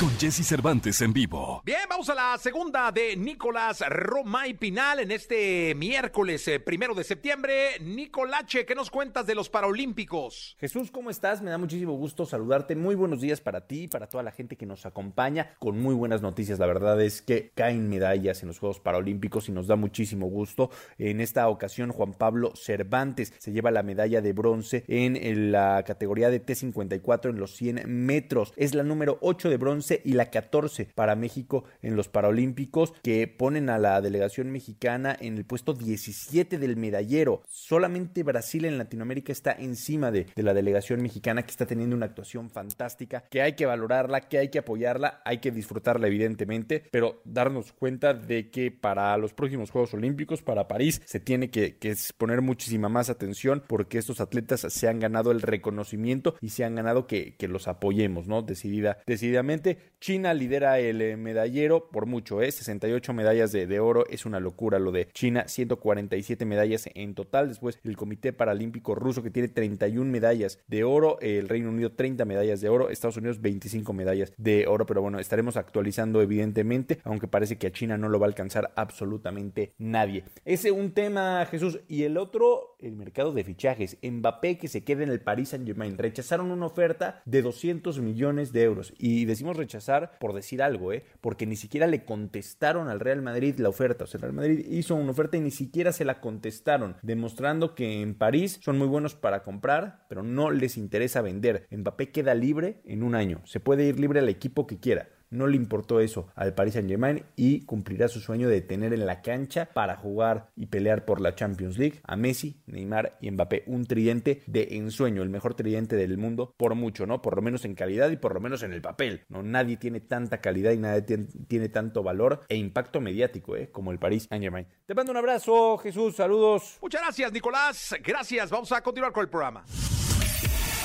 Con Jesse Cervantes en vivo. Bien, vamos a la segunda de Nicolás Romay Pinal en este miércoles eh, primero de septiembre. Nicolache, ¿qué nos cuentas de los Paralímpicos? Jesús, ¿cómo estás? Me da muchísimo gusto saludarte. Muy buenos días para ti, para toda la gente que nos acompaña, con muy buenas noticias. La verdad es que caen medallas en los Juegos Paralímpicos y nos da muchísimo gusto. En esta ocasión, Juan Pablo Cervantes se lleva la medalla de bronce en la categoría de T54 en los 100 metros. Es la número 8 de bronce y la 14 para México en los Paralímpicos, que ponen a la delegación mexicana en el puesto 17 del medallero. Solamente Brasil en Latinoamérica está encima de, de la delegación mexicana que está teniendo una actuación fantástica, que hay que valorarla, que hay que apoyarla, hay que disfrutarla evidentemente, pero darnos cuenta de que para los próximos Juegos Olímpicos, para París, se tiene que, poner muchísima más atención porque estos atletas se han ganado el reconocimiento y se han ganado que, que los apoyemos, ¿no? Decidida, decididamente China lidera el eh, medallero por mucho, ¿eh? 68 medallas de, oro, es una locura lo de China, 147 medallas en total. Después el Comité Paralímpico Ruso que tiene 31 medallas de oro, el Reino Unido 30 medallas de oro, Estados Unidos 25 medallas de oro, pero bueno, estaremos actualizando evidentemente, aunque parece que a China no lo va a alcanzar absolutamente nadie. Ese un tema, Jesús, y el otro, el mercado de fichajes. Mbappé que se queda en el Paris Saint-Germain. Rechazaron una oferta de 200 millones de euros y decimos rechazar por decir algo, ¿eh? Porque ni siquiera le contestaron al Real Madrid la oferta. O sea, el Real Madrid hizo una oferta y ni siquiera se la contestaron, demostrando que en París son muy buenos para comprar, pero no les interesa vender. Mbappé queda libre en un año. Se puede ir libre al equipo que quiera no le importó eso al Paris Saint Germain y cumplirá su sueño de tener en la cancha para jugar y pelear por la Champions League a Messi, Neymar y Mbappé. Un tridente de ensueño, el mejor tridente del mundo por mucho, ¿no? Por lo menos en calidad y por lo menos en el papel, ¿no? Nadie tiene tanta calidad y nadie tiene, tanto valor e impacto mediático, ¿eh? Como el Paris Saint Germain. Te mando un abrazo, Jesús, saludos. Muchas gracias, Nicolás. Gracias. Vamos a continuar con el programa.